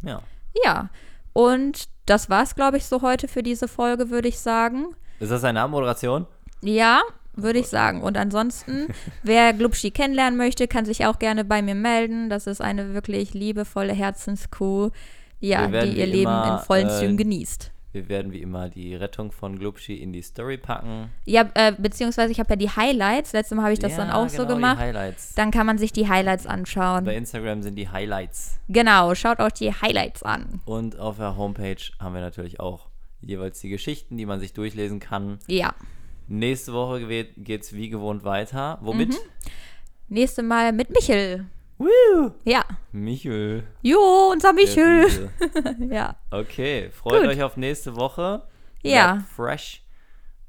Ja. Ja, und das war's, glaube ich, so heute für diese Folge, würde ich sagen. Ist das eine Abmoderation? Ja, würde ich sagen. Und ansonsten, *laughs* wer Glubschi kennenlernen möchte, kann sich auch gerne bei mir melden. Das ist eine wirklich liebevolle Herzenskuh, ja, Wir die ihr Leben immer, in vollen äh, Zügen genießt. Wir werden wie immer die Rettung von Glubschi in die Story packen. Ja, äh, beziehungsweise ich habe ja die Highlights. Letztes Mal habe ich das ja, dann auch so genau, gemacht. Die Highlights. Dann kann man sich die Highlights anschauen. Bei Instagram sind die Highlights. Genau, schaut auch die Highlights an. Und auf der Homepage haben wir natürlich auch jeweils die Geschichten, die man sich durchlesen kann. Ja. Nächste Woche geht es wie gewohnt weiter. Womit? Mhm. Nächste Mal mit Michel. Woo! Ja. Michel. Jo, unser Michel. *laughs* Ja. Okay, freut Gut. euch auf nächste Woche. Ja. Bleibt fresh.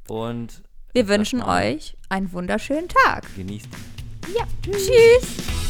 Und Wir wünschen euch einen wunderschönen Tag. Genießt. Ja. Tschüss.